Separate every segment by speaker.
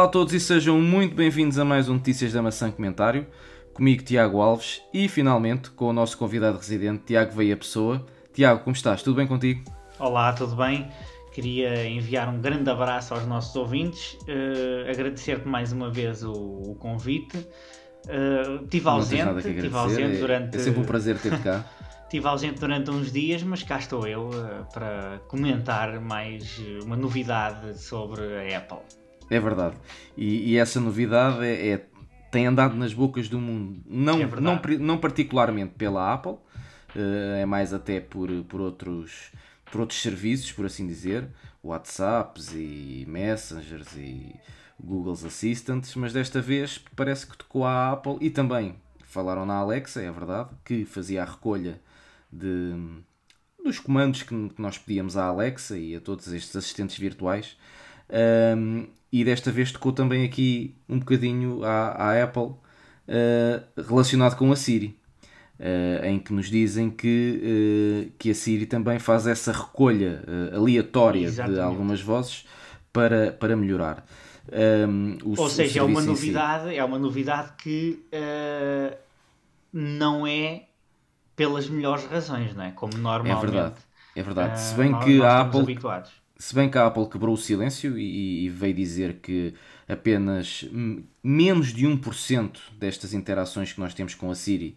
Speaker 1: Olá a todos e sejam muito bem-vindos a mais um Notícias da Maçã Comentário. Comigo, Tiago Alves, e finalmente com o nosso convidado residente, Tiago Veia Pessoa. Tiago, como estás? Tudo bem contigo?
Speaker 2: Olá, tudo bem? Queria enviar um grande abraço aos nossos ouvintes, uh, agradecer-te mais uma vez o, o convite. Uh, tive ausente, tive ausente
Speaker 1: é,
Speaker 2: durante.
Speaker 1: É sempre um prazer ter-te cá.
Speaker 2: Estive ausente durante uns dias, mas cá estou eu uh, para comentar mais uma novidade sobre a Apple.
Speaker 1: É verdade. E, e essa novidade é, é, tem andado nas bocas do mundo. Não, é não, não particularmente pela Apple, uh, é mais até por, por, outros, por outros serviços, por assim dizer, WhatsApps e Messengers e Google's Assistants, mas desta vez parece que tocou a Apple e também falaram na Alexa, é verdade, que fazia a recolha de, dos comandos que, que nós pedíamos à Alexa e a todos estes assistentes virtuais. Um, e desta vez tocou também aqui um bocadinho à, à Apple uh, relacionado com a Siri. Uh, em que nos dizem que, uh, que a Siri também faz essa recolha aleatória Exatamente. de algumas vozes para, para melhorar.
Speaker 2: Um, o, Ou seja, é uma novidade, si. é uma novidade que não é pelas melhores razões, não é? Como normalmente.
Speaker 1: É verdade. É verdade. Se bem que a Apple habituados se bem que a Apple quebrou o silêncio e, e veio dizer que apenas menos de 1% destas interações que nós temos com a Siri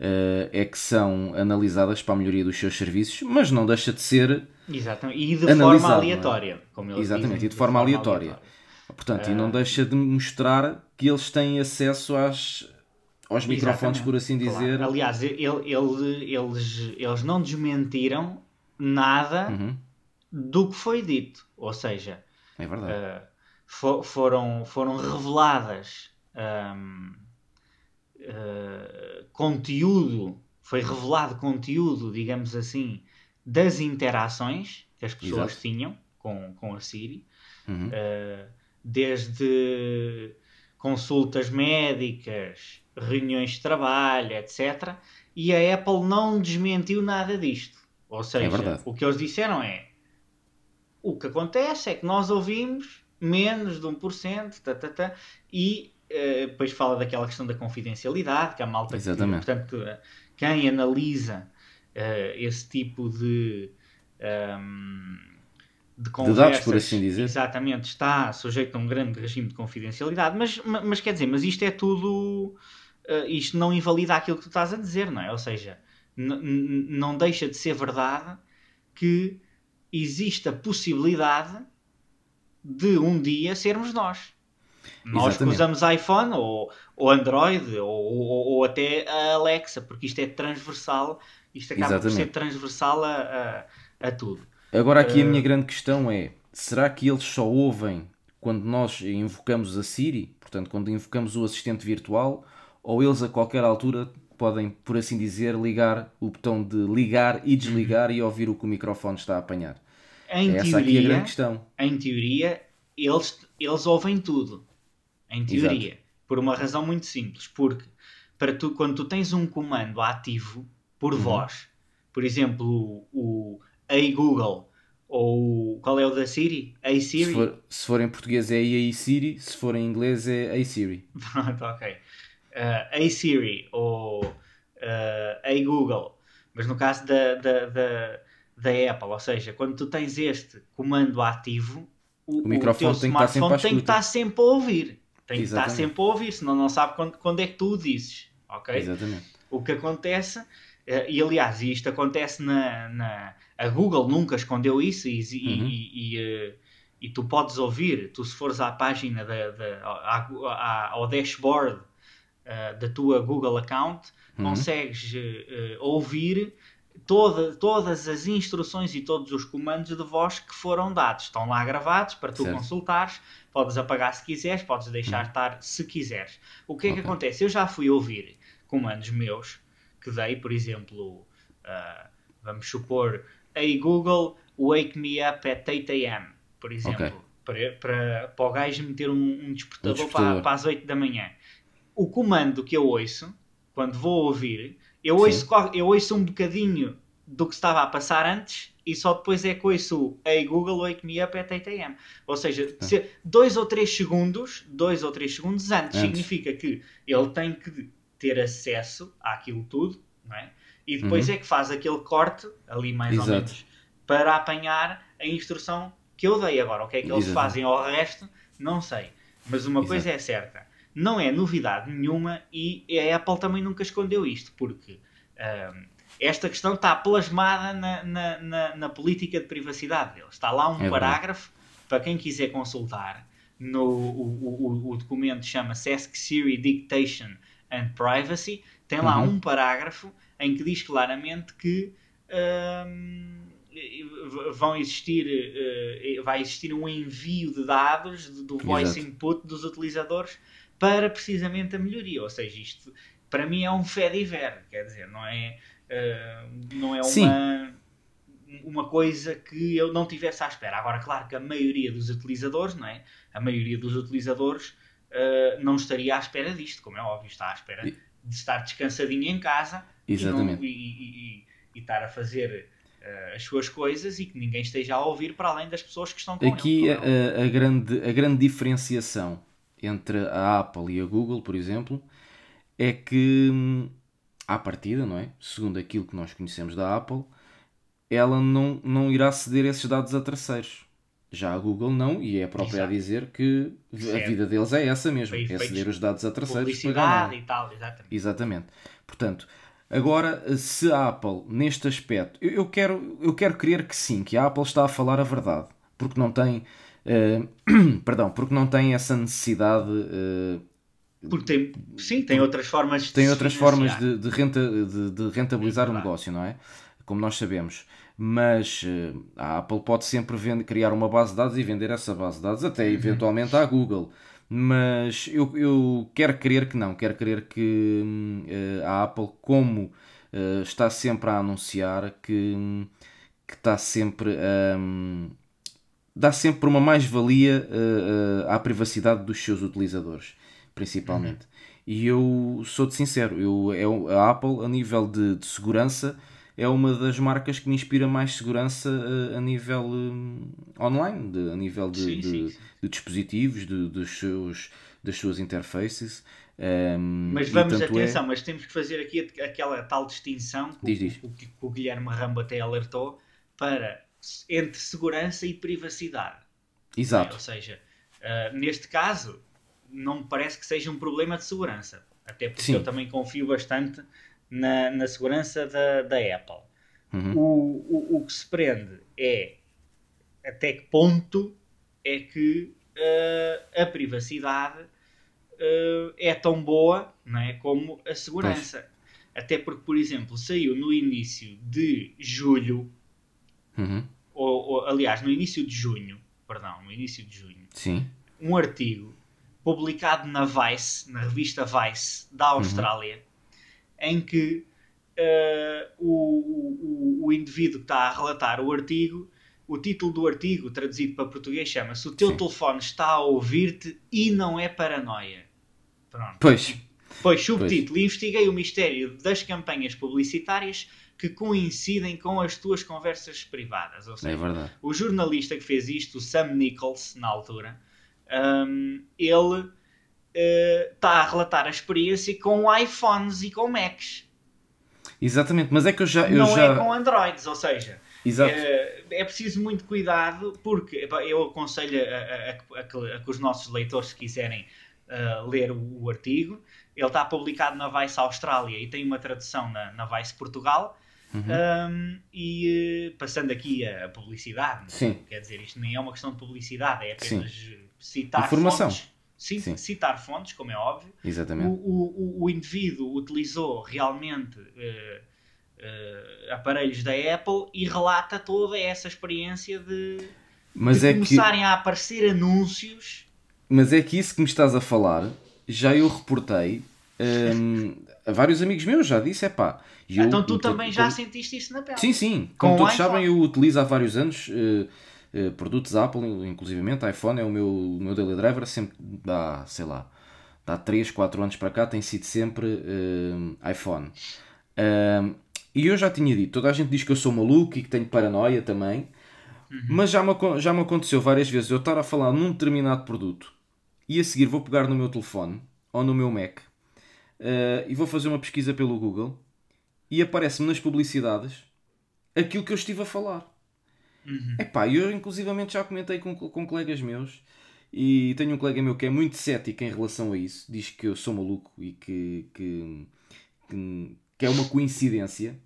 Speaker 1: uh, é que são analisadas para a melhoria dos seus serviços, mas não deixa de ser.
Speaker 2: Exatamente. E de forma é? aleatória.
Speaker 1: Como eles Exatamente, dizem, e de, de forma, forma aleatória. aleatória. Portanto, uh... e não ah. deixa de mostrar que eles têm acesso às, aos microfones, por assim dizer.
Speaker 2: Claro. Aliás, ele, ele, eles, eles não desmentiram nada. Uhum do que foi dito. Ou seja,
Speaker 1: é uh,
Speaker 2: for, foram, foram reveladas um, uh, eh, conteúdo, foi revelado conteúdo, digamos assim, das interações que as pessoas Exato. tinham com, com a Siri, uhum. uh, desde consultas médicas, reuniões de trabalho, etc. E a Apple não desmentiu nada disto. Ou seja, é o que eles disseram é o que acontece é que nós ouvimos menos de 1%, tá, tá, tá, e uh, depois fala daquela questão da confidencialidade, que a malta.
Speaker 1: Exatamente.
Speaker 2: Que, portanto, quem analisa uh, esse tipo de. Um, ehm, de, conversas,
Speaker 1: de dados, por assim dizer.
Speaker 2: Exatamente, está sujeito a um grande regime de confidencialidade, mas, mas quer dizer, mas isto é tudo. Uh, isto não invalida aquilo que tu estás a dizer, não é? Ou seja, não deixa de ser verdade que existe a possibilidade de um dia sermos nós. Nós Exatamente. que usamos iPhone ou, ou Android ou, ou, ou, até a Alexa, porque isto é transversal, isto acaba Exatamente. por ser transversal a, a, a tudo.
Speaker 1: Agora aqui uh... a minha grande questão é, será que eles só ouvem quando nós invocamos a Siri, portanto quando invocamos o assistente virtual, ou eles a qualquer altura podem, por assim dizer, ligar o botão de ligar e desligar uhum. e ouvir o que o microfone está a apanhar.
Speaker 2: Em é Essa teoria, aqui a grande questão. Em teoria, eles, eles ouvem tudo. Em teoria. Exato. Por uma razão muito simples. Porque para tu, quando tu tens um comando ativo por uhum. voz, por exemplo, o, o Hey Google ou qual é o da Siri? Hey Siri?
Speaker 1: Se for, se for em português é Hey Siri, se for em inglês é Hey Siri.
Speaker 2: Pronto, ok uh, Hey Siri ou uh, Hey Google, mas no caso da, da, da, da, Apple, ou seja, quando tu tens este comando ativo, o, o microfone o teu tem smartphone tem que estar sempre a ouvir. Tem que estar sempre a ouvir, senão não sabe quando, quando é que tu o dizes. Ok?
Speaker 1: Exatamente.
Speaker 2: O que acontece, uh, e aliás, isto acontece na, na. A Google nunca escondeu isso e, uhum. e, e, uh, e, tu podes ouvir, tu se fores à página da, da, ao dashboard uh, da tua Google account, uhum. consegues uh, ouvir toda, todas as instruções e todos os comandos de voz que foram dados. Estão lá gravados para tu certo. consultares. Podes apagar se quiseres, podes deixar uhum. estar se quiseres. O que é okay. que acontece? Eu já fui ouvir comandos meus que dei, por exemplo, uh, vamos supor, Hey Google, wake me up at 8 a.m., por exemplo. Okay. Para, para, para o gajo meter um, um despertador, um despertador. Para, para as 8 da manhã o comando que eu ouço, quando vou ouvir, eu ouço, eu ouço um bocadinho do que estava a passar antes e só depois é com isso Hey Google, wake me up at 8am. Ou seja, se dois ou três segundos, dois ou três segundos antes, antes, significa que ele tem que ter acesso àquilo tudo, não é? E depois uhum. é que faz aquele corte, ali mais Exato. ou menos, para apanhar a instrução que eu dei agora. O que é que eles Exato. fazem ao resto, não sei. Mas uma Exato. coisa é certa, não é novidade nenhuma e a Apple também nunca escondeu isto, porque um, esta questão está plasmada na, na, na, na, política de privacidade deles. Está lá um é parágrafo para quem quiser consultar. No, o, o, o documento chama-se Ask Siri Dictation and Privacy. Tem lá uhum. um parágrafo em que diz claramente que um, vão existir, uh, vai existir um envio de dados do voice Exato. input dos utilizadores para precisamente a melhoria. Ou seja, isto para mim é um fé de ver, quer dizer, não é Uh, não é uma, uma coisa que eu não tivesse à espera. Agora, claro que a maioria dos utilizadores, não é? A maioria dos utilizadores uh, não estaria à espera disto, como é óbvio, está à espera de estar descansadinho em casa
Speaker 1: Exatamente.
Speaker 2: E, e, e, e estar a fazer uh, as suas coisas e que ninguém esteja a ouvir para além das pessoas que estão com
Speaker 1: Aqui ele, a, a, grande, a grande diferenciação entre a Apple e a Google, por exemplo, é que hum, à partida, não é? Segundo aquilo que nós conhecemos da Apple, ela não, não irá ceder esses dados a terceiros. Já a Google não, e é a própria Exato. a dizer que certo. a vida deles é essa mesmo, é ceder os dados a terceiros.
Speaker 2: Publicidade e tal, exatamente.
Speaker 1: Exatamente. Portanto, agora, se a Apple, neste aspecto, eu, eu, quero, eu quero crer que sim, que a Apple está a falar a verdade, porque não tem, uh, perdão, porque não tem essa necessidade uh,
Speaker 2: porque tem, sim, tem outras formas de
Speaker 1: Tem outras formas de, de, renta, de, de rentabilizar é o negócio, não é? Como nós sabemos. Mas eh, a Apple pode sempre vender, criar uma base de dados e vender essa base de dados, até uhum. eventualmente à Google. Mas eu, eu quero crer que não, quero crer que uh, a Apple, como uh, está sempre a anunciar, que, que está sempre um, dá sempre uma mais-valia uh, à privacidade dos seus utilizadores principalmente. Uhum. E eu sou-te sincero, eu, eu, a Apple, a nível de, de, segurança, é uma das marcas que me inspira mais segurança a, eh, a nível um, online, de, a nível de, sim, de, sim. de dispositivos, dos seus, das suas interfaces. Um,
Speaker 2: mas vamos, atenção, é... mas temos que fazer aqui aquela tal distinção que, diz, diz. O, que o Guilherme Rambo até alertou para entre segurança e privacidade.
Speaker 1: Exato.
Speaker 2: É, ou seja, uh, neste caso, não me parece que seja um problema de segurança. Até porque Sim. eu também confio bastante na, na segurança da, da Apple. Uhum. O, o, o que se prende é até que ponto é que uh, a privacidade uh, é tão boa não é, como a segurança. Pois. Até porque, por exemplo, saiu no início de julho, uhum. ou, ou, aliás, no início de junho, perdão, no início de junho,
Speaker 1: Sim.
Speaker 2: um artigo publicado na Vice, na revista Vice da Austrália, uhum. em que uh, o, o, o, indivíduo que está a relatar o artigo, o título do artigo, traduzido para português, chama-se O teu Sim. telefone está a ouvir-te e não é paranoia.
Speaker 1: Pronto. Pois.
Speaker 2: Pois, subtítulo: pois. Investiguei o mistério das campanhas publicitárias que coincidem com as tuas conversas privadas. Ou é seja,
Speaker 1: é verdade.
Speaker 2: o jornalista que fez isto, o Sam Nichols, na altura, um, ele está uh, a relatar a experiência com iPhones e com Macs.
Speaker 1: Exatamente, mas é que eu já. Eu
Speaker 2: não
Speaker 1: já...
Speaker 2: é com Androids, ou seja, é, é, preciso muito cuidado porque eu aconselho a, a, a, que, a, que, os nossos leitores, se quiserem uh, ler o, o, artigo, ele está publicado na Vice Austrália e tem uma tradução na, na Vice Portugal. Uhum. Um, e uh, passando aqui a publicidade,
Speaker 1: Sim.
Speaker 2: quer dizer, isto nem é uma questão de publicidade, é apenas
Speaker 1: Sim
Speaker 2: citar
Speaker 1: Informação.
Speaker 2: fontes. Sim, Sim, citar fontes, como é óbvio.
Speaker 1: Exatamente. O,
Speaker 2: o, o indivíduo utilizou realmente uh, uh, aparelhos da Apple e relata toda essa experiência de,
Speaker 1: Mas
Speaker 2: de
Speaker 1: é
Speaker 2: começarem
Speaker 1: que...
Speaker 2: a aparecer anúncios.
Speaker 1: Mas é que isso que me estás a falar, já eu reportei um, a vários amigos meus, já disse, é pá.
Speaker 2: Então tu também já sentiste isso na pele?
Speaker 1: Sim, sim. Como todos sabem, eu utilizo há vários anos. Uh, eh, produtos Apple, inclusivamente iPhone é o meu, o meu daily driver, sempre dá, sei lá, dá 3, 4 anos para cá, tem sido sempre uh, iPhone. E eu já tinha dito, toda a gente diz que eu sou maluco e que tenho paranoia também, uhum. mas já me, já me aconteceu várias vezes eu estar a falar num determinado produto e a seguir vou pegar no meu telefone ou no meu Mac uh, e vou fazer uma pesquisa pelo Google e aparece-me nas publicidades aquilo que eu estive a falar. Uhum. Epá, eu inclusivamente já comentei com, com colegas meus e tenho um colega meu que é muito cético em relação a isso, diz que eu sou maluco e que, que, que, que é uma coincidência.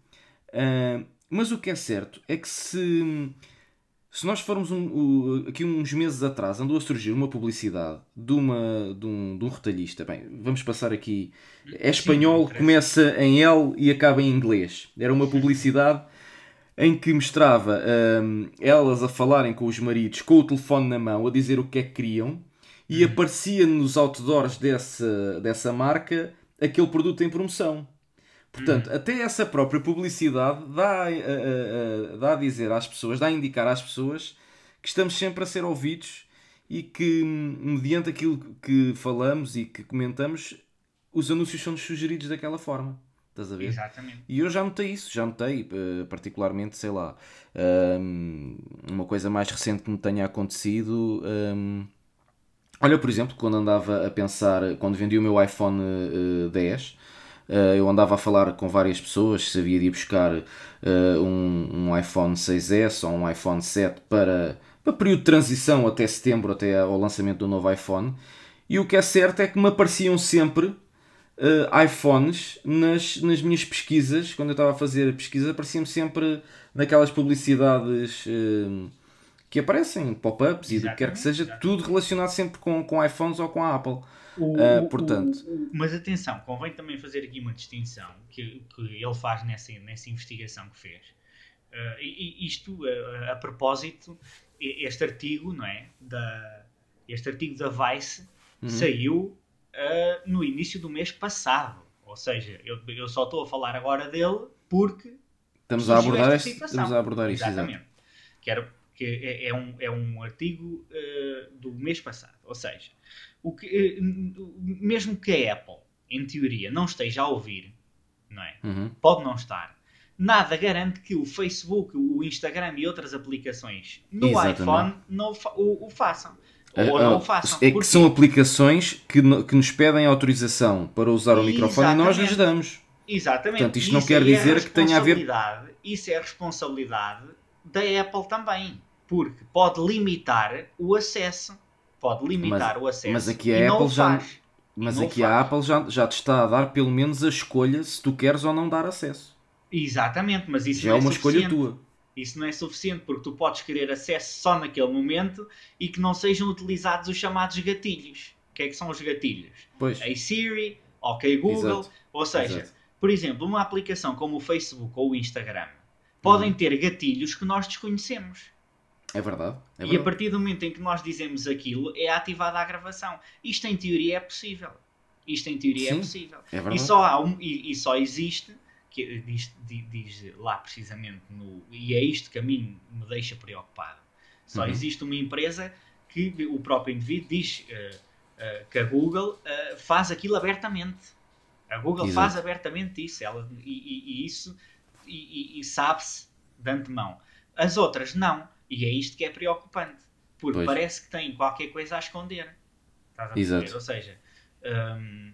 Speaker 1: Uh, mas o que é certo é que se, se nós formos um, um, aqui uns meses atrás, andou a surgir uma publicidade de, uma, de, um, de um retalhista. Bem, vamos passar aqui. É espanhol, Sim, começa em L e acaba em inglês. Era uma publicidade em que mostrava um, elas a falarem com os maridos com o telefone na mão, a dizer o que é que queriam, e uhum. aparecia nos outdoors dessa, dessa marca aquele produto em promoção. Portanto, uhum. até essa própria publicidade dá a, a, a, dá a dizer às pessoas, dá a indicar às pessoas que estamos sempre a ser ouvidos e que, mediante aquilo que falamos e que comentamos, os anúncios são-nos sugeridos daquela forma. Estás a ver? Exatamente. E eu já notei isso, já notei, uh, particularmente, sei lá, um, uma coisa mais recente que me tenha acontecido. Um, olha, por exemplo, quando andava a pensar, quando vendi o meu iPhone uh, 10, uh, eu andava a falar com várias pessoas se havia de ir buscar uh, um, um iPhone 6S ou um iPhone 7 para, para período de transição até setembro, até ao lançamento do novo iPhone. E o que é certo é que me apareciam sempre uh, iPhones nas, nas minhas pesquisas, quando eu estava a fazer pesquisa, apareciam-me sempre naquelas publicidades uh, que aparecem, pop-ups e do que quer que seja, exatamente. tudo relacionado sempre com, com iPhones ou com a Apple. O, uh, portanto,
Speaker 2: o, o, mas atenção, convém também fazer aqui uma distinção que, que ele faz nessa, nessa investigação que fez. Uh, e, isto uh, a propósito, este artigo, não é? Da, este artigo da Vice uhum. saiu uh, no início do mês passado. Ou seja, eu, eu só estou a falar agora dele porque
Speaker 1: estamos a abordar, este, estamos a abordar isso.
Speaker 2: Exatamente. Que, era, que é, é, um, é um artigo uh, do mês passado. Ou seja, o que, uh, mesmo que a Apple, em teoria, não esteja a ouvir, não é? Uhum. Pode não estar. Nada garante que o Facebook, o Instagram e outras aplicações no Exatamente. iPhone não o, o façam. Ou não o façam.
Speaker 1: É que são aplicações que, que nos pedem autorização para usar o microfone e nós lhes damos.
Speaker 2: Exatamente.
Speaker 1: Portanto, isto não quer é dizer é que tenha a ver.
Speaker 2: Isso é a responsabilidade da Apple também. Porque pode limitar o acesso. Pode limitar
Speaker 1: mas,
Speaker 2: o acesso.
Speaker 1: Mas aqui a Apple já. Mas aqui a Apple já, já te está a dar pelo menos a escolha se tu queres ou não dar acesso.
Speaker 2: Exatamente, mas isso já é, é uma escolha tua. Isso não é suficiente porque tu podes querer acesso só naquele momento e que não sejam utilizados os chamados gatilhos. O que é que são os gatilhos? Pois. A Siri, OK Google, Exato. ou seja, Exato. por exemplo, uma aplicação como o Facebook ou o Instagram podem uhum. ter gatilhos que nós desconhecemos.
Speaker 1: É verdade,
Speaker 2: é verdade. E a partir do momento em que nós dizemos aquilo, é ativada a gravação. Isto em teoria é possível. Isto em teoria é Sim, é possível. É e, só há um, e, e só existe que diz, diz, lá precisamente no, e é isto que a mim me deixa preocupado. Só uhum. existe uma empresa que o próprio indivíduo diz uh, uh, que a Google uh, faz aquilo abertamente. A Google Exato. faz abertamente isso, ela, e, e, e isso e, e sabe-se de antemão. As outras não, e é isto que é preocupante, porque pois. parece que tem qualquer coisa a esconder. Estás a Exato. Ou seja, um,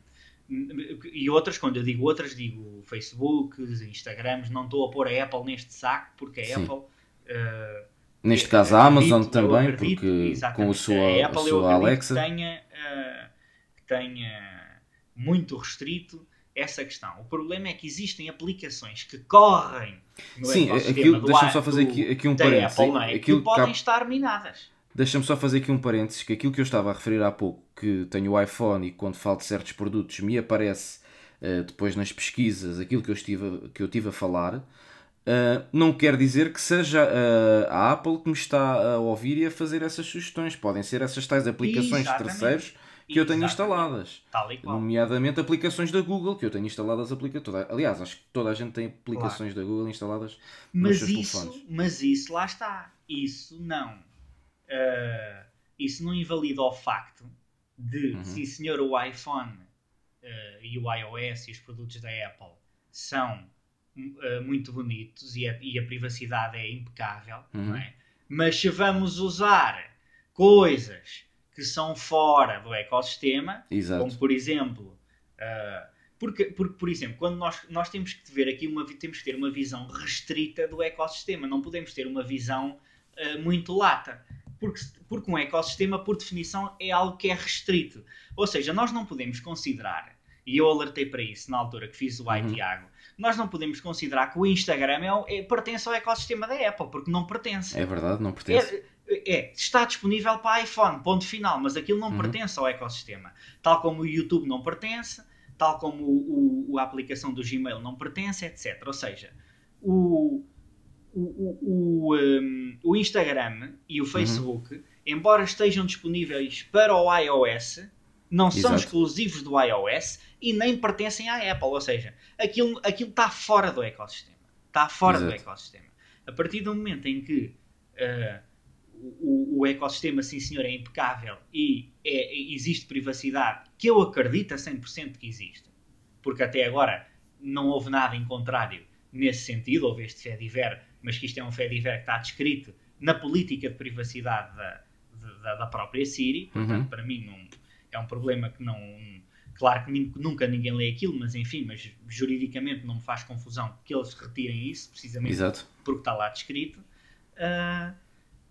Speaker 2: e outras, quando eu digo outras, digo Facebook, Instagrams, não estou a pôr a Apple neste saco, porque a Sim. Apple. Uh,
Speaker 1: neste caso a Amazon também, acredito, porque com a sua, a Apple, a sua Alexa.
Speaker 2: Que tenha, uh, que tenha muito restrito essa questão. O problema é que existem aplicações que correm
Speaker 1: no Sim, aquilo, deixa-me só fazer aqui, aqui um parênteses. Apple,
Speaker 2: que podem estar minadas.
Speaker 1: Deixa-me só fazer aqui um parênteses, que aquilo que eu estava a referir há pouco, que tenho o iPhone e quando falo de certos produtos me aparece uh, depois nas pesquisas aquilo que eu, estive, que eu tive a falar, uh, não quer dizer que seja uh, a Apple que me está a ouvir e a fazer essas sugestões. Podem ser essas tais aplicações Exatamente. de terceiros que eu tenho instaladas. Nomeadamente aplicações da Google, que eu tenho instaladas. Aplica toda... Aliás, acho que toda a gente tem aplicações claro. da Google instaladas
Speaker 2: mas nos seus isso, telefones. Mas isso, lá está. Isso não uh, isso não invalida o facto de, uhum. sim senhor, o iPhone uh, e o iOS e os produtos da Apple são uh, muito bonitos e a, e a, privacidade é impecável, uhum. não é? Mas se vamos usar coisas que são fora do ecossistema, Exato. como por exemplo, uh, porque, porque, por exemplo, quando nós, nós temos que ver aqui uma temos que ter uma visão restrita do ecossistema, não podemos ter uma visão uh, muito lata. Porque, porque um ecossistema, por definição, é algo que é restrito. Ou seja, nós não podemos considerar, e eu alertei para isso na altura que fiz o uhum. Tiago, nós não podemos considerar que o Instagram é, é, pertence ao ecossistema da Apple, porque não pertence.
Speaker 1: É verdade, não pertence.
Speaker 2: É, é está disponível para iPhone, ponto final, mas aquilo não uhum. pertence ao ecossistema. Tal como o YouTube não pertence, tal como o, o, a aplicação do Gmail não pertence, etc. Ou seja, o, o, o, um, o Instagram e o uhum. Facebook, uhum. embora estejam disponíveis para o iOS, não Exato. são exclusivos do iOS e nem pertencem à Apple. Ou seja, aquilo, aquilo está fora do ecossistema. Está fora Exato. do ecossistema. A partir do momento em que uh, o, o, ecossistema, sim senhor, é impecável e é, existe privacidade, que eu acredito a 100% que existe, porque até agora não houve nada em contrário nesse sentido, houve este fé diver, mas que isto é um fé diver que está descrito na política de privacidade da, da, da própria Siri, portanto, uhum. para mim não, é um problema que não. Claro que nunca ninguém lê aquilo, mas enfim, mas juridicamente não me faz confusão que eles retirem isso, precisamente Exato. porque está lá descrito. Uh,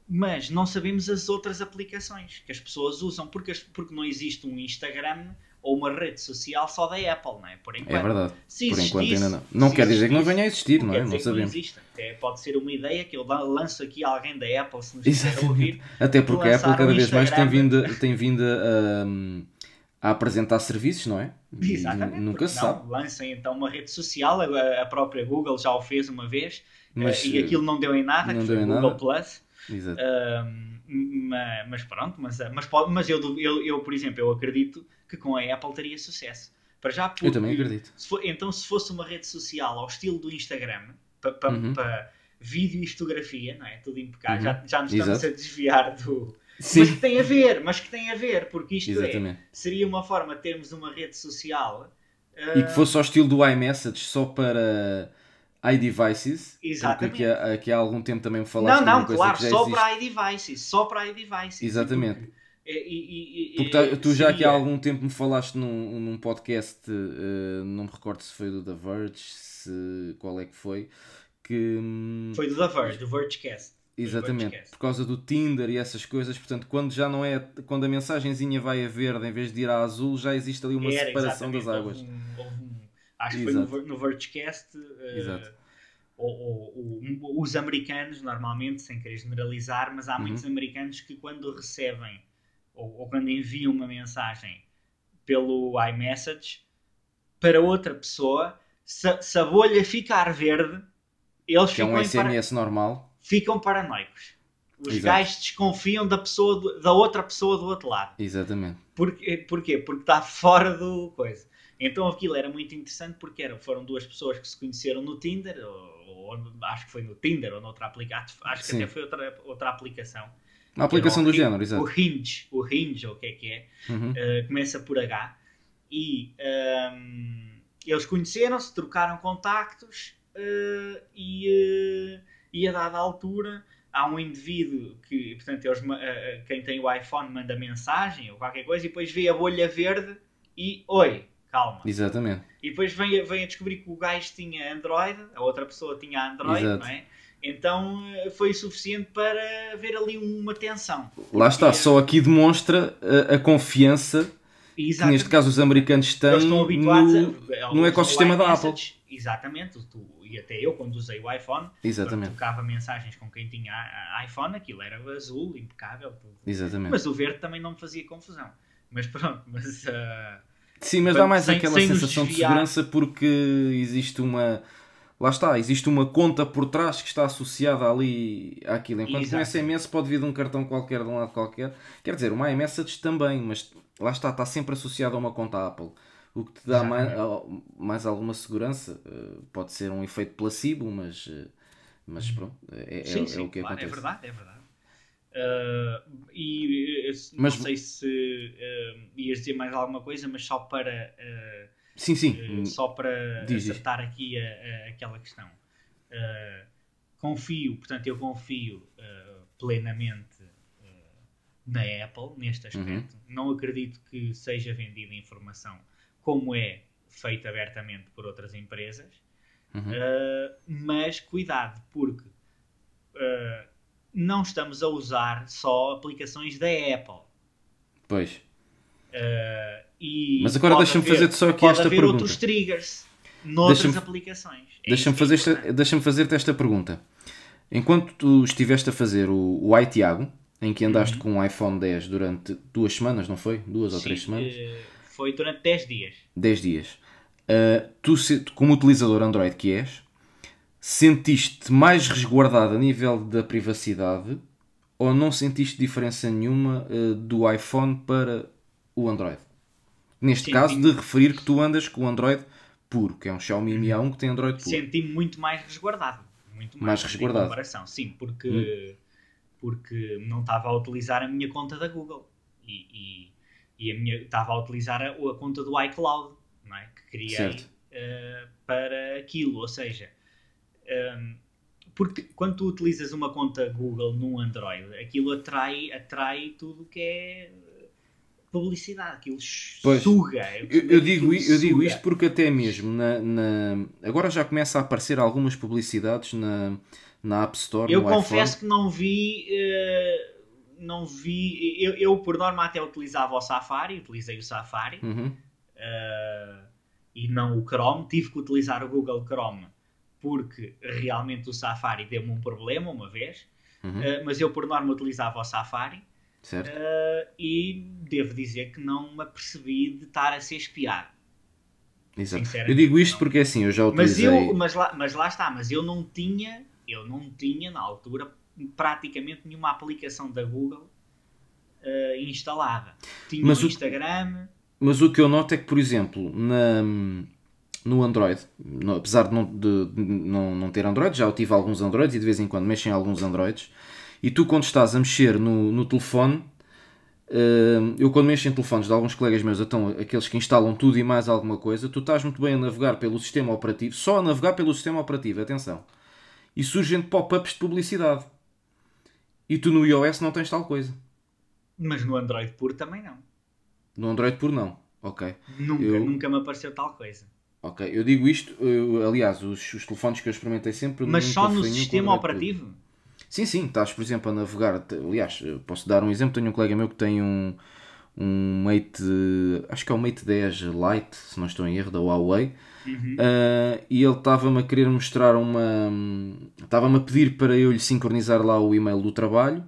Speaker 2: mas não sabemos as outras aplicações que as pessoas usam, porque, porque não existe um Instagram ou uma rede social só da Apple, não é? Por enquanto.
Speaker 1: É verdade. Se Por enquanto ainda não. Não quer dizer que não venha a existir, não, não é? Não sabemos. Não existe.
Speaker 2: É, pode ser uma ideia que eu lanço aqui a alguém da Apple se nos quiser ouvir.
Speaker 1: Até porque a Apple cada vez mais tem vindo, tem vindo a, a apresentar serviços, não é?
Speaker 2: Exatamente. Nunca se sabe. Lancem então uma rede social, a, própria Google já o fez uma vez Mas, e aquilo não deu em nada, não que foi o Google nada. Plus. Exato. mas, mas, pronto, mas, mas, mas eu, eu, eu, por exemplo, eu acredito que com a Apple teria sucesso. Para já, porque,
Speaker 1: eu também acredito.
Speaker 2: Se for, então, se fosse uma rede social ao estilo do Instagram, para pa, uhum. pa vídeo e fotografia, não é? Tudo impecável. Uhum. Já, já nos estamos Exato. a desviar do. Sim. Mas que tem a ver, mas que tem a ver, porque isto é, é, seria uma forma de termos uma rede social.
Speaker 1: Uh... E que fosse ao estilo do iMessage só para iDevices. Exatamente. Porque aqui há, aqui há algum tempo também me falaste
Speaker 2: Não, não, claro, só existe. para iDevices. Só para iDevices.
Speaker 1: Exatamente. Porque, e, e, porque tá, tu já aqui há algum tempo me falaste num, num podcast, uh, não me recordo se foi do The Verge, se, qual é que foi, que...
Speaker 2: Hum, foi do The Verge, do Vergecast.
Speaker 1: Exatamente, Vergecast. por causa do Tinder e essas coisas, portanto, quando já não é, quando a mensagenzinha vai a verde em vez de ir a azul, já existe ali uma Era, separação das águas. Houve um, houve
Speaker 2: acho que foi no, no Vergecast. Uh, Exato ou, ou, ou, os americanos, normalmente, sem querer generalizar, mas há uhum. muitos americanos que quando recebem ou, ou, quando enviam uma mensagem pelo iMessage para outra pessoa, se, se a bolha ficar verde, eles que ficam.
Speaker 1: É um SMS para... normal.
Speaker 2: Ficam paranoicos. Os Exato. gajos desconfiam da, pessoa da outra pessoa do outro lado.
Speaker 1: Exatamente.
Speaker 2: Porquê? Porquê? Porque está fora do coisa. Então aquilo era muito interessante porque eram, foram duas pessoas que se conheceram no Tinder, ou, ou acho que foi no Tinder ou noutra aplicação, acho que Sim. até foi outra, outra aplicação.
Speaker 1: Uma aplicação do género, exato.
Speaker 2: O Hinge, o Hinge, ou o que é que é, uhum. uh, começa por H. E um, ehm, eles conheceram-se, trocaram contactos uh, e, uh, e a dada altura há um indivíduo que, portanto, eles, quem tem o iPhone manda mensagem ou qualquer coisa e depois vê a bolha verde e oi, calma.
Speaker 1: Exatamente.
Speaker 2: E depois vem, vem a descobrir que o gajo tinha Android, a outra pessoa tinha Android, Exato. não é? Então eh, foi suficiente para haver ali uma tensão.
Speaker 1: Lá está, só aqui demonstra a, eh, a confiança Exatamente. que neste caso os americanos têm no, a, no ecossistema da Apple.
Speaker 2: Exatamente, tu, e até eu quando usei o iPhone, Exatamente. trocava mensagens com quem tinha iPhone, aquilo era azul, impecável. Tudo.
Speaker 1: Exatamente.
Speaker 2: Mas o verde também não me fazia confusão. Mas pronto, mas... Uh,
Speaker 1: Sim, mas dá mais sem, aquela sem sensação de segurança porque existe uma lá está, existe uma conta por trás que está associada ali àquilo. Enquanto Exato. um SMS pode vir de um cartão qualquer, de um lado qualquer. Quer dizer, uma iMessage também, mas lá está, está sempre associado a uma conta Apple. O que te dá mais, mais, alguma segurança eh, pode ser um efeito placebo, mas, eh, mas pronto, é, é sim, é, sim, é o que claro,
Speaker 2: acontece. É verdade, é verdade. Uh, e não mas... sei se uh, ias dizer mais alguma coisa, mas só para uh,
Speaker 1: Sim, sim.
Speaker 2: Uh, só para diz, acertar diz. aqui a, a, aquela questão. Confio, portanto, eu confio plenamente na Apple neste uhum. aspecto. Uhum. Não acredito que seja vendida informação como é feita abertamente por outras empresas. Uhum. mas cuidado, porque não estamos a usar só aplicações da Apple.
Speaker 1: Pois. Uh, Mas agora deixa-me fazer só aqui esta pergunta. outros
Speaker 2: triggers noutras deixa aplicações.
Speaker 1: É deixa-me fazer, esta, deixa fazer-te esta pergunta. Enquanto tu estiveste a fazer o, o Ai Tiago, em que andaste uhum. com um iPhone 10 durante duas semanas, não foi? Duas Sim, ou três semanas? Uh,
Speaker 2: foi durante 10 dias.
Speaker 1: 10 dias. Uh, tu, como utilizador Android que és, sentiste mais resguardado a nível da privacidade ou não sentiste diferença nenhuma uh, do iPhone para o Android. Neste caso, de referir que tu andas com o Android puro, que é um Xiaomi Mi A1 que tem Android puro.
Speaker 2: Senti-me muito mais resguardado. Muito mais, mais resguardado. comparação. Sim, porque, hum. porque não estava a utilizar a minha conta da Google. E, e, e a minha, estava a utilizar a, a, conta do iCloud, não é? que criei uh, para aquilo. Ou seja, um, porque quando tu utilizas uma conta Google num Android, aquilo atrai, atrai tudo que é publicidade, aquilo pois, suga.
Speaker 1: Eu, eu digo, eu suga. digo isto porque até mesmo na, na, agora já começa a aparecer algumas publicidades na, na App Store.
Speaker 2: Eu confesso iPhone. que não vi. Uh, não vi. Eu, eu, por norma até utilizava o Safari, utilizei o Safari uhum. uh, e não o Chrome. Tive que utilizar o Google Chrome porque realmente o Safari deu-me um problema uma vez. Uhum. Uh, mas eu por norma utilizava o Safari Certo. Uh, e devo dizer que não me apercebi de estar a ser espiado.
Speaker 1: Exato. Eu digo isto porque assim, eu já utilizei...
Speaker 2: Mas, eu, mas, lá, mas lá está, mas eu não tinha, eu não tinha na altura praticamente nenhuma aplicação da Google uh, instalada. Tinha mas o Instagram...
Speaker 1: Mas o que eu noto é que, por exemplo, na, no Android, no, apesar de, não, de, de não, não ter Android, já eu tive alguns Androids e de vez em quando mexem alguns Androids, e tu, quando estás a mexer no, no telefone, uh, eu quando mexo em telefones de alguns colegas meus, então, aqueles que instalam tudo e mais alguma coisa, tu estás muito bem a navegar pelo sistema operativo, só a navegar pelo sistema operativo, atenção. E surgem pop-ups de publicidade. E tu no iOS não tens tal coisa.
Speaker 2: Mas no Android puro também não.
Speaker 1: No Android puro não. Ok.
Speaker 2: Nunca, eu... nunca me apareceu tal coisa.
Speaker 1: Ok, eu digo isto, eu, aliás, os, os, telefones que eu experimentei sempre.
Speaker 2: Mas só no sistema operativo?
Speaker 1: Sim, sim, estás, por exemplo, a navegar. Aliás, posso dar um exemplo. Tenho um colega meu que tem um, um Mate, acho que é o Mate 10 Lite, se não estou em erro, da Huawei. Uhum. Uh, e ele estava-me a querer mostrar uma. Estava-me a pedir para eu lhe sincronizar lá o e-mail do trabalho.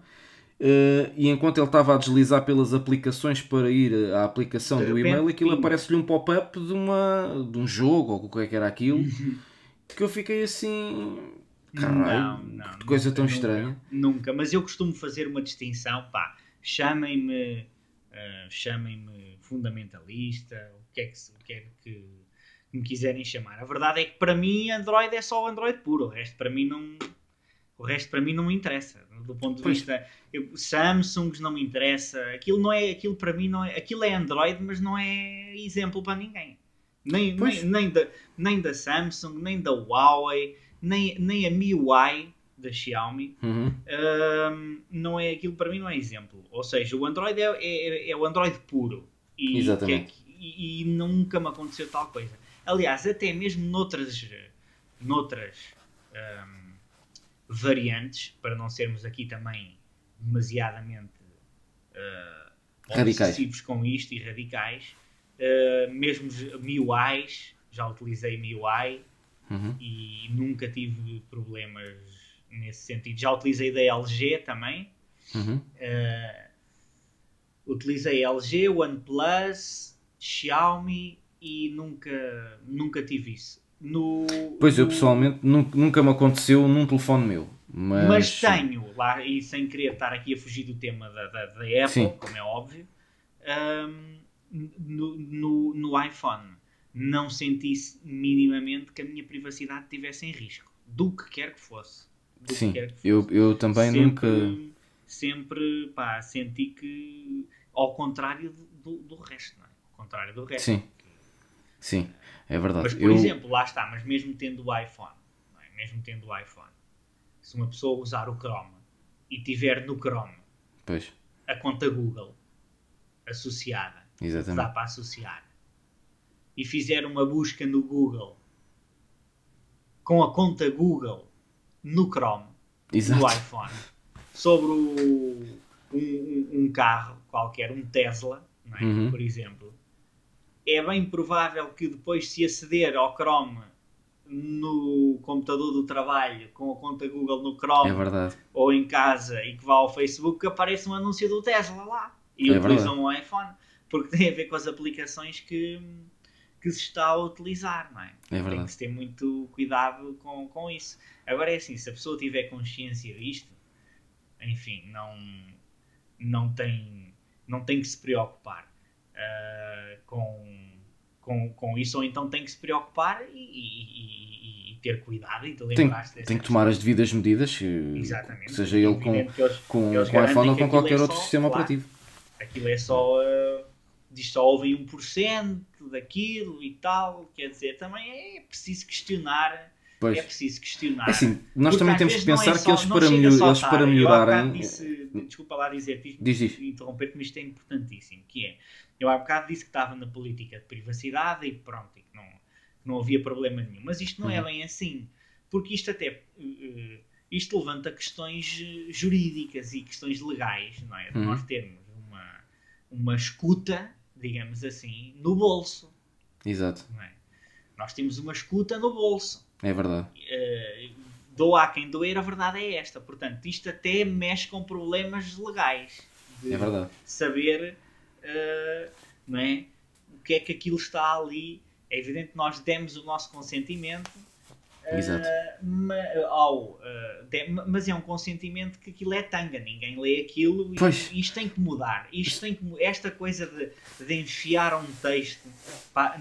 Speaker 1: Uh, e enquanto ele estava a deslizar pelas aplicações para ir à aplicação do e-mail, aquilo aparece-lhe um pop-up de, uma, de um jogo ou o que é que era aquilo. Uhum. Que eu fiquei assim Caralho, não, não, que coisa nunca, tão estranha.
Speaker 2: Nunca, nunca, mas eu costumo fazer uma distinção, pá, chamem-me uh, chamem-me fundamentalista, o que é que, o que, é que me quiserem chamar. A verdade é que para mim Android é só Android puro, o resto para mim não o resto para mim não me interessa. Do ponto de pois. vista eu, Samsungs não me interessa. Aquilo não é aquilo para mim não é, aquilo é Android, mas não é exemplo para ninguém. Nem, nem, nem, da, nem da Samsung, nem da Huawei nem, nem a MIUI da Xiaomi uhum. um, não é aquilo para mim não é exemplo ou seja o Android é, é, é o Android puro e, Exatamente. É, e, e, nunca me aconteceu tal coisa aliás até mesmo noutras noutras um, variantes para não sermos aqui também demasiadamente uh, obsessivos com isto e radicais uh, mesmo MIUIs já utilizei MIUI uhum. e nunca tive problemas nesse sentido. Já utilizei da LG também. Uhum. Uh, utilizei LG, OnePlus, Xiaomi e nunca, nunca tive isso. No,
Speaker 1: pois, eu pessoalmente nunca, nunca me aconteceu num telefone meu. Mas...
Speaker 2: mas tenho, lá, e sem querer estar aqui a fugir do tema da, da, da Apple, Sim. como é óbvio, um, no, no, no iPhone não sentisse minimamente que a minha privacidade estivesse em risco, do que quer que fosse.
Speaker 1: Sim, que que fosse. Eu, eu também sempre, nunca.
Speaker 2: Sempre pá, senti que, ao contrário do, do resto, não é? Ao contrário do resto.
Speaker 1: Sim. Sim. É verdade.
Speaker 2: Mas, por eu... exemplo, lá está, mas mesmo tendo o iPhone, é? mesmo tendo o iPhone, se uma pessoa usar o Chrome e tiver no Chrome
Speaker 1: pois.
Speaker 2: a conta Google associada,
Speaker 1: Exatamente.
Speaker 2: dá para associar, e fizer uma busca no Google com a conta Google no Chrome, Exato. no iPhone, sobre o, um, um, carro qualquer, um Tesla, é? uhum. por exemplo, é bem provável que depois se aceder ao Chrome no computador do trabalho com a conta Google no Chrome
Speaker 1: é
Speaker 2: ou em casa e que vá ao Facebook que apareça um anúncio do Tesla lá e é utilizam um iPhone porque tem a ver com as aplicações que, que se está a utilizar, não é?
Speaker 1: é
Speaker 2: tem que se ter muito cuidado com, com isso. Agora é assim, se a pessoa tiver consciência disto, enfim, não, não, tem, não tem que se preocupar uh, com, com, com isso, ou então tem que se preocupar e, e, e ter cuidado e te lembrar
Speaker 1: tem, tem que tomar as devidas medidas,
Speaker 2: Exatamente.
Speaker 1: seja ele com, eles, com, eles com iPhone ou com qualquer é outro só, sistema claro, operativo.
Speaker 2: Aquilo é só. Uh, ouvem 1% daquilo e tal, quer dizer, também é preciso questionar Pois. É preciso questionar.
Speaker 1: É assim, nós Porque também temos que pensar é só, que eles para, melhor, eles para melhorarem.
Speaker 2: Disse, desculpa lá dizer,
Speaker 1: diz, diz.
Speaker 2: interromper-te, mas isto é importantíssimo. Que é, eu há bocado disse que estava na política de privacidade e pronto, e que não, não havia problema nenhum. Mas isto não é uhum. é bem assim. Porque isto até. Uh, isto levanta questões eh, jurídicas e questões legais, não é? De uhum. nós termos uma, uma escuta, digamos assim, no bolso.
Speaker 1: Exato.
Speaker 2: É? Nós temos uma escuta no bolso.
Speaker 1: É verdade.
Speaker 2: Uh, dou a quem doer, a verdade é esta. Portanto, isto até mexe com problemas legais.
Speaker 1: é verdade.
Speaker 2: Saber uh, não é, o que é que aquilo está ali. É evidente que nós demos o nosso consentimento.
Speaker 1: Exato.
Speaker 2: Uh, ao, uh, de, mas é um consentimento que aquilo é tanga, ninguém lê aquilo
Speaker 1: pois.
Speaker 2: e isto tem que mudar. Isto tem que, esta coisa de, de enfiar um texto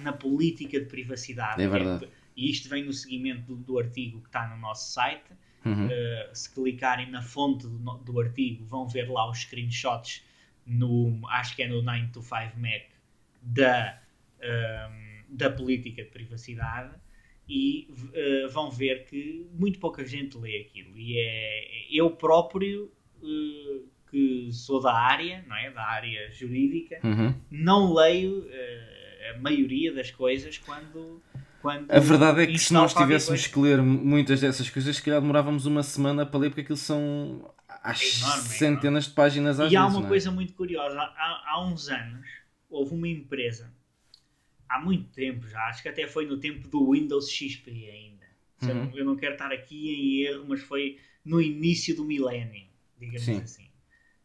Speaker 2: na política de privacidade.
Speaker 1: É verdade.
Speaker 2: É, e isto vem no seguimento do, do artigo que está no nosso site.
Speaker 1: Uhum. Uh,
Speaker 2: se clicarem na fonte do, do, artigo, vão ver lá os screenshots no, acho que é no 9 to 5 Mac da, um, ehm, da política de privacidade e uh, vão ver que muito pouca gente lê aquilo. E é eu próprio uh, que sou da área, não é? Da área jurídica,
Speaker 1: uhum.
Speaker 2: não leio a maioria das coisas quando quando
Speaker 1: a verdade é que se nós tivéssemos que ler muitas dessas coisas, se calhar demorávamos uma semana para ler, porque aquilo são às é enorme, centenas é de páginas às
Speaker 2: E
Speaker 1: vezes,
Speaker 2: há uma
Speaker 1: é?
Speaker 2: coisa muito curiosa. Há, há uns anos houve uma empresa, há muito tempo já, acho que até foi no tempo do Windows XP ainda. Uhum. Eu não quero estar aqui em erro, mas foi no início do milénio, digamos Sim. assim.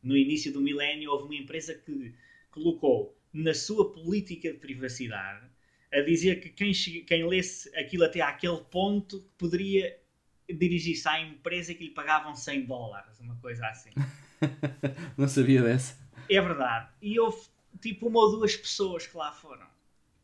Speaker 2: No início do milénio houve uma empresa que colocou na sua política de privacidade a dizer que quem, quem lesse aquilo até àquele ponto poderia dirigir-se à empresa que lhe pagavam 100 dólares, uma coisa assim.
Speaker 1: Não sabia dessa.
Speaker 2: É verdade. E houve tipo uma ou duas pessoas que lá foram.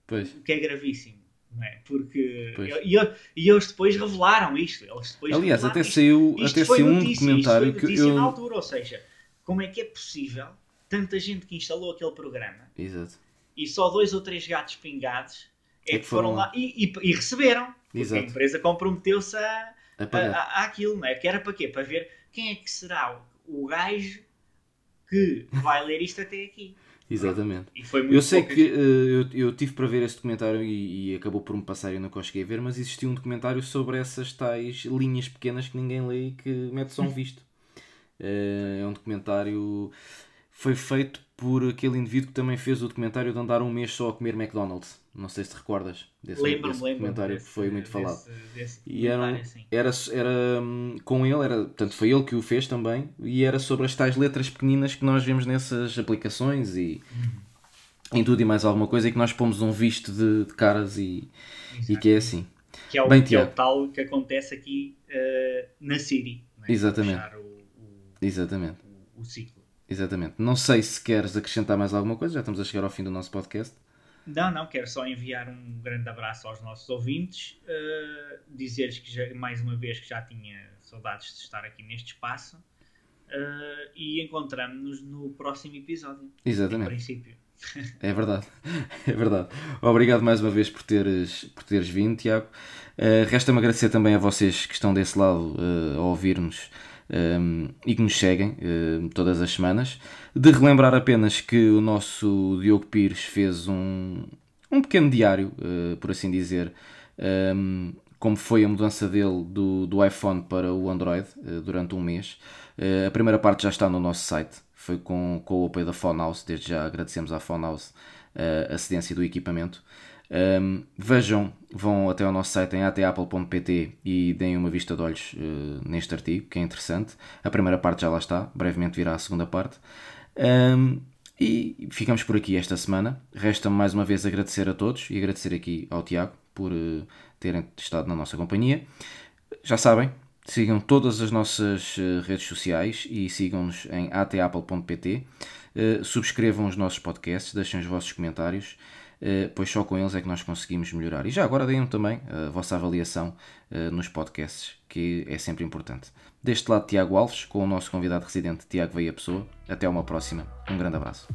Speaker 1: Pois.
Speaker 2: O que é gravíssimo. Não é? Porque. E, e, eles depois revelaram isto. Eles depois
Speaker 1: Aliás, até saiu, até saiu um notícia, documentário
Speaker 2: que eu.
Speaker 1: Na
Speaker 2: altura, ou seja, como é que é possível tanta gente que instalou aquele programa
Speaker 1: Exato.
Speaker 2: e só dois ou três gatos pingados é que foram lá e, e, e receberam. Exato. a empresa comprometeu-se a, a, a, àquilo, não é? Que era para quê? Para ver quem é que será o, o gajo que vai ler isto até aqui.
Speaker 1: Exatamente. eu sei que uh, eu, eu tive para ver esse documentário e, e, acabou por me passar e eu não consegui ver, mas existia um documentário sobre essas tais linhas pequenas que ninguém lê e que mete só um visto. Uh, é um documentário. Foi feito por aquele indivíduo que também fez o documentário de andar um mês só a comer McDonald's. Não sei se te recordas desse,
Speaker 2: lembro
Speaker 1: desse
Speaker 2: lembro
Speaker 1: documentário que foi muito falado.
Speaker 2: Desse, desse
Speaker 1: e era, era, era hum, com ele, era, portanto foi ele que o fez também, e era sobre as tais letras pequeninas que nós vemos nessas aplicações e uhum. em tudo e mais alguma coisa, e que nós pomos um visto de, de caras e, e que é assim.
Speaker 2: Que é o, Bem, que é o tal que acontece aqui uh, na Siri.
Speaker 1: É? Exatamente. O, o, Exatamente.
Speaker 2: O, o ciclo.
Speaker 1: Exatamente. Não sei se queres acrescentar mais alguma coisa, já estamos a chegar ao fim do nosso podcast.
Speaker 2: Não, não, quero só enviar um grande abraço aos nossos ouvintes, uh, dizer-lhes que já, mais uma vez que já tinha saudades de estar aqui neste espaço uh, e encontramos-nos no próximo episódio.
Speaker 1: Exatamente.
Speaker 2: Em princípio.
Speaker 1: É verdade, é verdade. Obrigado mais uma vez por teres, por teres vindo, Tiago. Uh, Resta-me agradecer também a vocês que estão desse lado uh, a ouvir-nos um, e que nos seguem uh, todas as semanas. De relembrar apenas que o nosso Diogo Pires fez um, um pequeno diário, uh, por assim dizer, um, como foi a mudança dele do, do iPhone para o Android uh, durante um mês. a primeira parte já está no nosso site, foi com, com o apoio da Phone House, desde já agradecemos à Phone House a cedência do equipamento. Um, vejam, vão até ao nosso site em atapple.pt e deem uma vista de olhos uh, neste artigo, que é interessante. A primeira parte já lá está, brevemente virá a segunda parte. Um, e ficamos por aqui esta semana. Resta-me mais uma vez agradecer a todos e agradecer aqui ao Tiago por uh, terem estado na nossa companhia. Já sabem, sigam todas as nossas uh, redes sociais e sigam-nos em atapple.pt. subscrevam os nossos podcasts, deixem os vossos comentários. Eh, pois só com eles é que nós conseguimos melhorar. E já agora deem também a vossa avaliação eh, nos podcasts, que é sempre importante. Deste lado, Tiago Alves, com o nosso convidado residente Tiago Veia Pessoa. Até uma próxima. Um grande abraço.